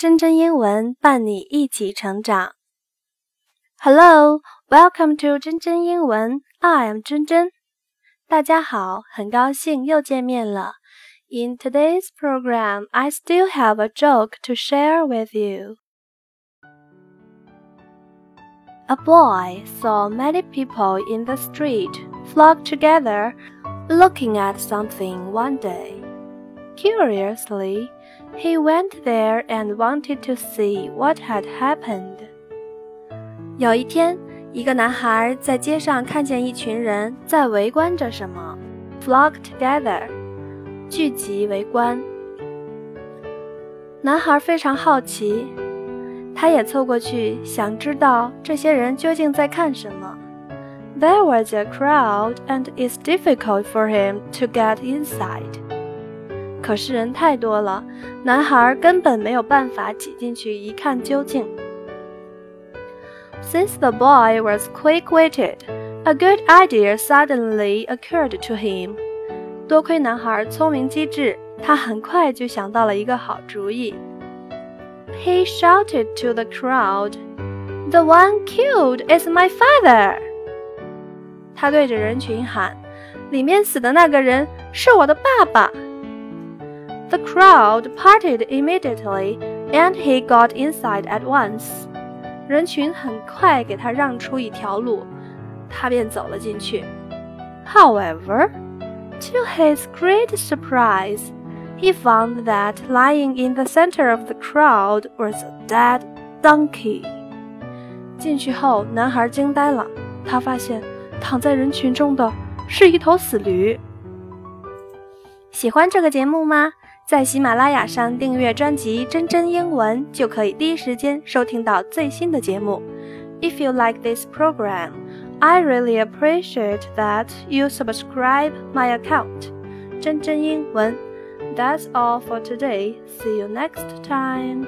真真英文伴你一起成长。Hello, welcome to 真真英文。I am 真真。大家好，很高兴又见面了。In today's program, I still have a joke to share with you. A boy saw many people in the street flock together looking at something one day. Curiously, he went there and wanted to see what had happened. 有一天，一个男孩在街上看见一群人在围观着什么，flock together，聚集围观。男孩非常好奇，他也凑过去想知道这些人究竟在看什么。There was a crowd, and it's difficult for him to get inside. 可是人太多了，男孩根本没有办法挤进去一看究竟。Since the boy was quick-witted, a good idea suddenly occurred to him. 多亏男孩聪明机智，他很快就想到了一个好主意。He shouted to the crowd, "The one killed is my father." 他对着人群喊：“里面死的那个人是我的爸爸。” The crowd parted immediately, and he got inside at once. 人群很快给他让出一条路，他便走了进去。However, to his great surprise, he found that lying in the center of the crowd was a dead donkey. 进去后，男孩惊呆了，他发现躺在人群中的是一头死驴。喜欢这个节目吗？ 在喜马拉雅上订阅专辑《真真英文》，就可以第一时间收听到最新的节目。If you like this program, I really appreciate that you subscribe my account. 真真英文。That's all for today. See you next time.